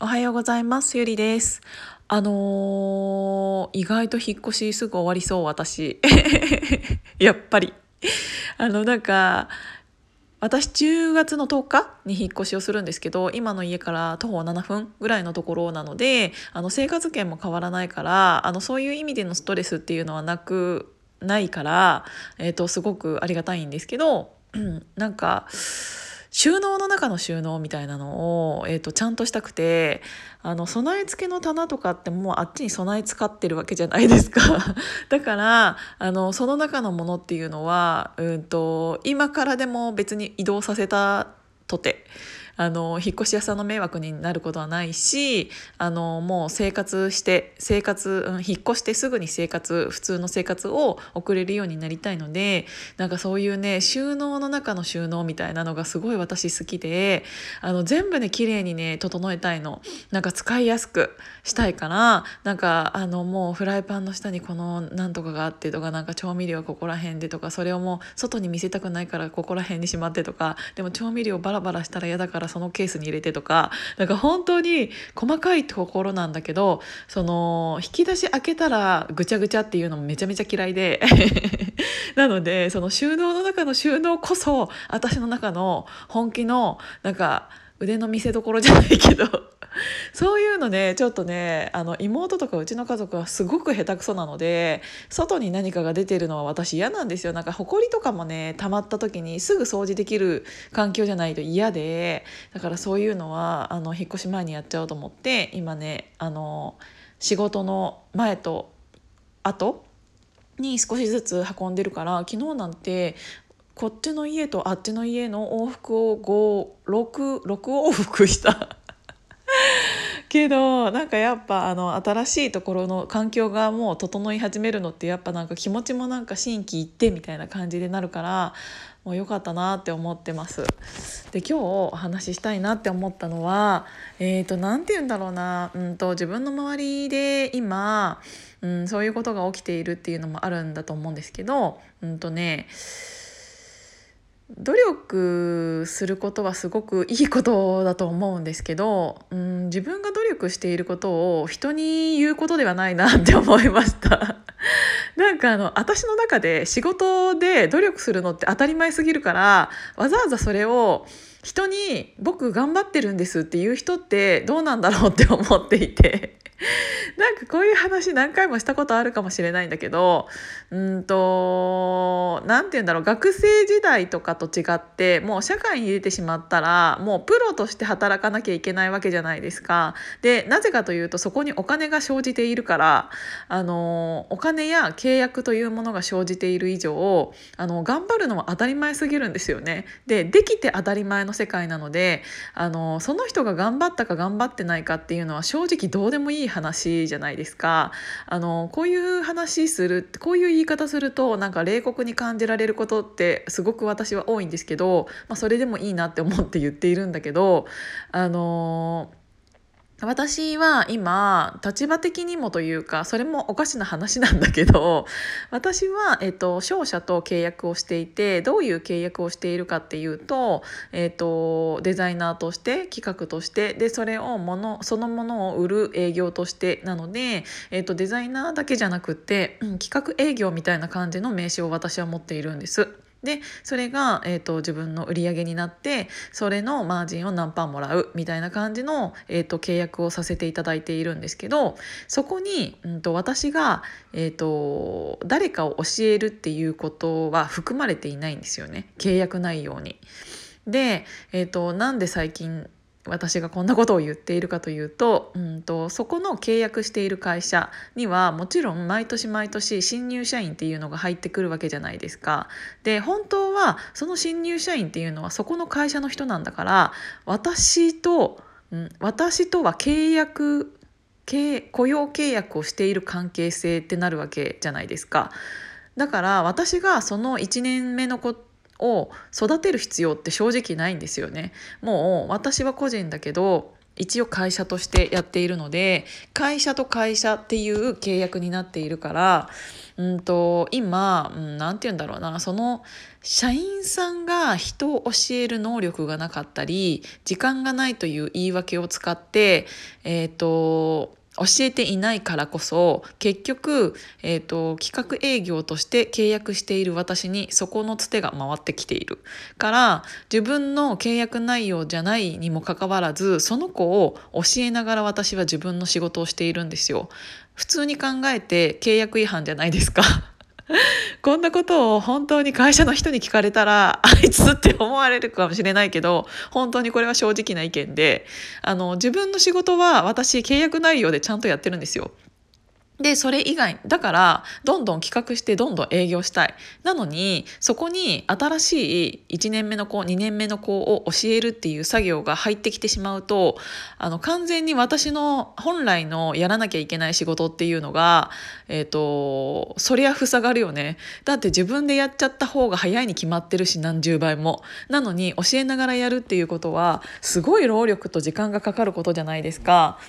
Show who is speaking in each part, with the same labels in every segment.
Speaker 1: おはようございます。ゆりです。あのー、意外と引っ越しすぐ終わりそう私。やっぱり。あのなんか私10月の10日に引っ越しをするんですけど今の家から徒歩7分ぐらいのところなのであの生活圏も変わらないからあのそういう意味でのストレスっていうのはなくないから、えーと、とすごくありがたいんですけど、うん、なんか収納の中の収納みたいなのを、えーと、ちゃんとしたくてあの備え付けの棚とかってもうあっちに備え使ってるわけじゃないですか。だからあのその中のものっていうのは、うんと今からでも別に移動させたとて。あの引っ越し屋さんの迷惑になることはないしあのもう生活して生活、うん、引っ越してすぐに生活普通の生活を送れるようになりたいのでなんかそういうね収納の中の収納みたいなのがすごい私好きであの全部ね綺麗にね整えたいの。なんか使いやすくしたいからなんかあのもうフライパンの下にこのなんとかがあってとかなんか調味料ここら辺でとかそれをもう外に見せたくないからここら辺にしまってとかでも調味料バラバラしたら嫌だからそのケースに入れてとかなんか本当に細かいところなんだけどその引き出し開けたらぐちゃぐちゃっていうのもめちゃめちゃ嫌いで なのでその収納の中の収納こそ私の中の本気のなんか腕の見せ所じゃないけど そういうのねちょっとねあの妹とかうちの家族はすごく下手くそなので外に何かが出てるのは私嫌なんですよ。なんか埃とかもね溜まった時にすぐ掃除できる環境じゃないと嫌でだからそういうのはあの引っ越し前にやっちゃおうと思って今ねあの仕事の前と後に少しずつ運んでるから昨日なんてこっちの家とあっちの家の往復を56往復した。けどなんかやっぱあの新しいところの環境がもう整い始めるのってやっぱなんか気持ちもなんか心機一転みたいな感じでなるからもう良かったなって思ってます。で今日お話ししたいなって思ったのはえっ、ー、と何て言うんだろうな、うんと、自分の周りで今、うん、そういうことが起きているっていうのもあるんだと思うんですけどうんとね努力することはすごくいいことだと思うんですけど、うん、自分が努力していることを人に言うことではないなって思いました。なんかあの私の中で仕事で努力するのって当たり前すぎるからわざわざそれを人に「僕頑張ってるんです」って言う人ってどうなんだろうって思っていて なんかこういう話何回もしたことあるかもしれないんだけどうんと何て言うんだろう学生時代とかと違ってもう社会に出てしまったらもうプロとして働かなきゃいけないわけじゃないですか。でなぜかというとそこにお金が生じているからあのお金や契約というものが生じている以上あの頑張るのは当たり前すぎるんですよね。でできて当たり前の世界なのであのその人が頑張ったか頑張ってないかっていうのは正直どうでもいい話じゃないですか。あのこういう話するこういう言い方するとなんか冷酷に感じられることってすごく私は多いんですけど、まあ、それでもいいなって思って言っているんだけどあの私は今立場的にもというかそれもおかしな話なんだけど 私は、えっと、商社と契約をしていてどういう契約をしているかっていうと、えっと、デザイナーとして企画としてでそれをものそのものを売る営業としてなので、えっと、デザイナーだけじゃなくて、企画営業みたいな感じの名刺を私は持っているんです。でそれが、えーと、自分の売り上げになってそれのマージンを何パーもらうみたいな感じの、えーと、契約をさせていただいているんですけどそこに、うんと、私が、えー、と誰かを教えるっていうことは含まれていないんですよね契約内容に。で、えー、となんで最近私がこんなことを言っているかというと,、うんと、そこの契約している会社にはもちろん毎年毎年新入社員っていうのが入ってくるわけじゃないですか。で本当はその新入社員っていうのはそこの会社の人なんだから私と、うん、私とは契約雇用契約をしている関係性ってなるわけじゃないですか。だから私がその1年目の子を育てる必要って正直ないんですよね。もう私は個人だけど一応会社としてやっているので会社と会社っていう契約になっているからうんと今何、うん、て言うんだろうなその社員さんが人を教える能力がなかったり時間がないという言い訳を使ってえっ、ー、と教えていないからこそ結局、えーと、企画営業として契約している私にそこのつてが回ってきているから自分の契約内容じゃないにもかかわらずその子を教えながら私は自分の仕事をしているんですよ。普通に考えて契約違反じゃないですか こんなことを本当に会社の人に聞かれたらあいつって思われるかもしれないけど本当にこれは正直な意見であの自分の仕事は私契約内容でちゃんとやってるんですよ。で、それ以外、だから、どんどん企画してどんどん営業したい。なのに、そこに新しい1年目の子、2年目の子を教えるっていう作業が入ってきてしまうと、あの、完全に私の本来のやらなきゃいけない仕事っていうのが、えっ、ー、と、そりゃ塞がるよね。だって自分でやっちゃった方が早いに決まってるし、何十倍も。なのに、教えながらやるっていうことは、すごい労力と時間がかかることじゃないですか。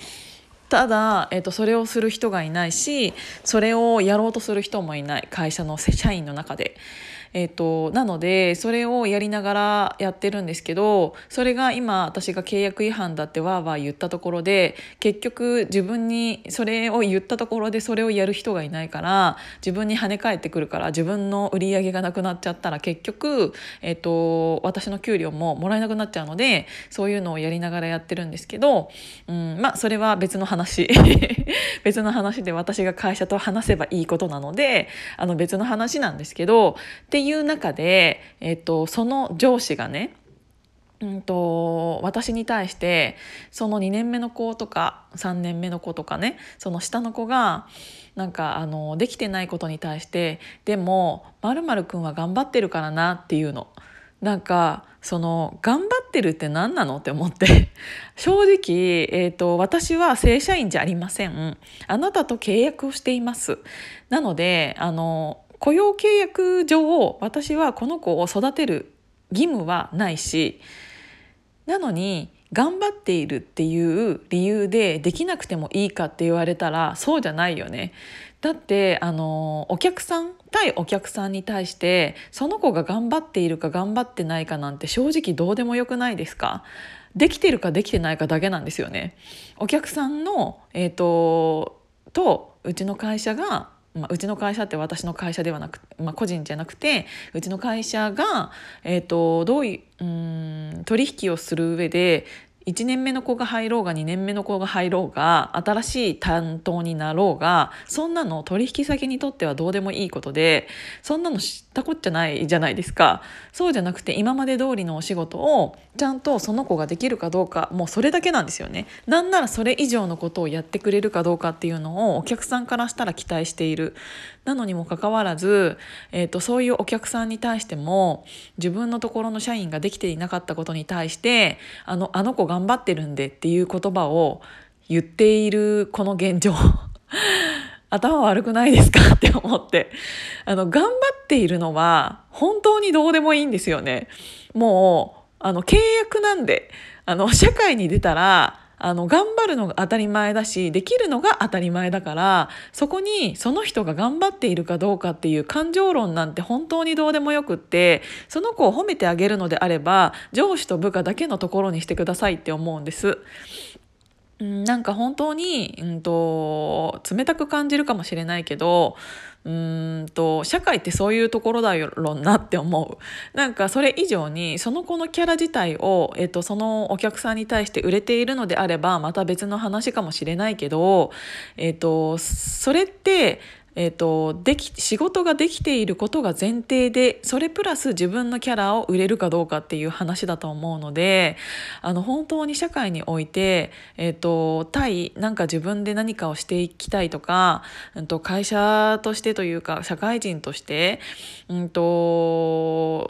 Speaker 1: ただ、えーと、それをする人がいないしそれをやろうとする人もいない会社の社員の中で。えーと、なのでそれをやりながらやってるんですけどそれが今私が契約違反だってわーわー言ったところで結局自分にそれを言ったところでそれをやる人がいないから自分に跳ね返ってくるから自分の売り上げがなくなっちゃったら結局、えーと、私の給料ももらえなくなっちゃうのでそういうのをやりながらやってるんですけど、うん、まあそれは別の話。別の話で私が会社と話せばいいことなのであの別の話なんですけどでっていう中で、えっと、その上司がねうんと、私に対してその2年目の子とか3年目の子とかねその下の子がなんかあのできてないことに対してでもまるくんは頑張ってるからなっていうの。なんかその頑張ってるって何なの？って思って。正直、えーと私は正社員じゃありません。あなたと契約をしています。なのであの雇用契約上私はこの子を育てる義務はないしなのに頑張っているっていう理由でできなくてもいいかって言われたらそうじゃないよね。だってあのお客さん対お客さんに対してその子が頑張っているか頑張ってないかなんて正直どうでもよくないですか？できてるかできてないかだけなんですよね。お客さんの、えーと、とうちの会社がまあ、うちの会社って私の会社ではなく、まあ、個人じゃなくてうちの会社が、えーと、どういううん取引をする上で1年目の子が入ろうが2年目の子が入ろうが新しい担当になろうがそんなの取引先にとってはどうでもいいことでそんなの知ったこっちゃないじゃないですか。そうじゃなくて今まで通りのお仕事をちゃんとその子ができるかどうかもうそれだけなんですよね。なんならそれ以上のことをやってくれるかどうかっていうのをお客さんからしたら期待している。なのにもかかわらず、えーと、そういうお客さんに対しても自分のところの社員ができていなかったことに対してあのあの子頑張ってるんでっていう言葉を言っているこの現状。頭悪くないですかって思って。あの頑張っているのは本当にどうでもいいんですよね。もうあの契約なんであの社会に出たらあの頑張るのが当たり前だしできるのが当たり前だからそこにその人が頑張っているかどうかっていう感情論なんて本当にどうでもよくってその子を褒めてあげるのであれば上司と部下だけのところにしてくださいって思うんです。うんなんか本当に、うんと、冷たく感じるかもしれないけどうんと社会ってそういうところだろうなって思う。なんかそれ以上にその子のキャラ自体を、えっと、そのお客さんに対して売れているのであればまた別の話かもしれないけど、えっと、それってえーと、でき仕事ができていることが前提でそれプラス自分のキャラを売れるかどうかっていう話だと思うのであの本当に社会において、えーと、対なんか自分で何かをしていきたいとか、うん、と会社としてというか社会人として、うんと、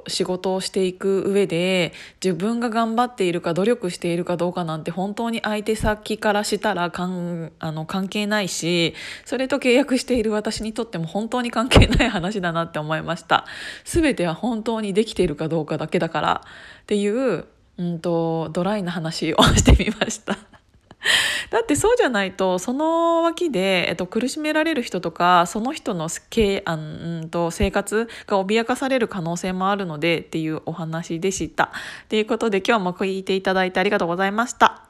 Speaker 1: 仕事をしていく上で自分が頑張っているか努力しているかどうかなんて本当に相手先からしたらかんあの関係ないしそれと契約している私にとっても本当に関係ない話だなって思いました。全ては本当にできているかどうかだけだからっていう、うんと、ドライな話をしてみました。だってそうじゃないとその脇で、えっと、苦しめられる人とかその人のけあんと生活が脅かされる可能性もあるのでっていうお話でした。ということで今日も聞いていただいてありがとうございました。